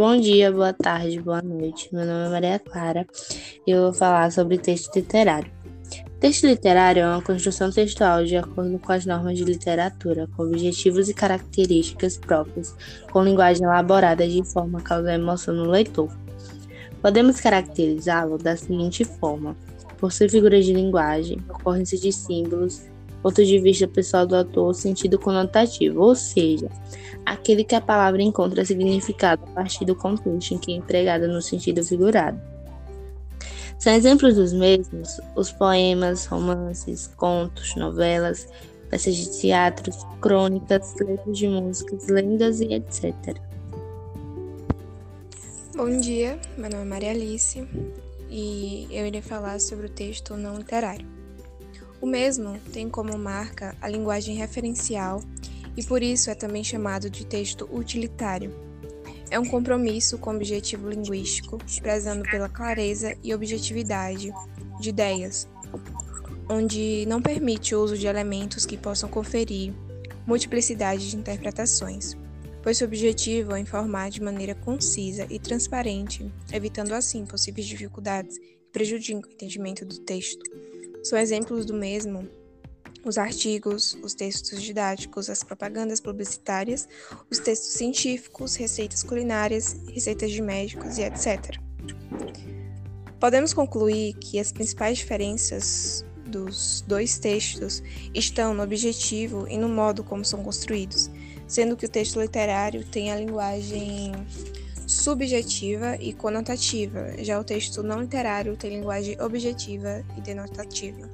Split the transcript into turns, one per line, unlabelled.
Bom dia, boa tarde, boa noite. Meu nome é Maria Clara e eu vou falar sobre texto literário. Texto literário é uma construção textual de acordo com as normas de literatura, com objetivos e características próprias, com linguagem elaborada de forma a causar emoção no leitor. Podemos caracterizá-lo da seguinte forma: por ser figuras de linguagem, ocorrência de símbolos, ponto de vista pessoal do autor, sentido conotativo, ou seja, aquele que a palavra encontra significado a partir do contexto em que é empregada no sentido figurado. São exemplos dos mesmos os poemas, romances, contos, novelas, peças de teatro, crônicas, letras de músicas, lendas e etc.
Bom dia, meu nome é Maria Alice e eu irei falar sobre o texto não literário. O mesmo tem como marca a linguagem referencial e por isso é também chamado de texto utilitário é um compromisso com o objetivo linguístico, prezando pela clareza e objetividade de ideias, onde não permite o uso de elementos que possam conferir multiplicidade de interpretações, pois seu objetivo é informar de maneira concisa e transparente, evitando assim possíveis dificuldades que prejudicam o entendimento do texto. São exemplos do mesmo os artigos, os textos didáticos, as propagandas publicitárias, os textos científicos, receitas culinárias, receitas de médicos e etc. Podemos concluir que as principais diferenças dos dois textos estão no objetivo e no modo como são construídos, sendo que o texto literário tem a linguagem subjetiva e conotativa, já o texto não literário tem linguagem objetiva e denotativa.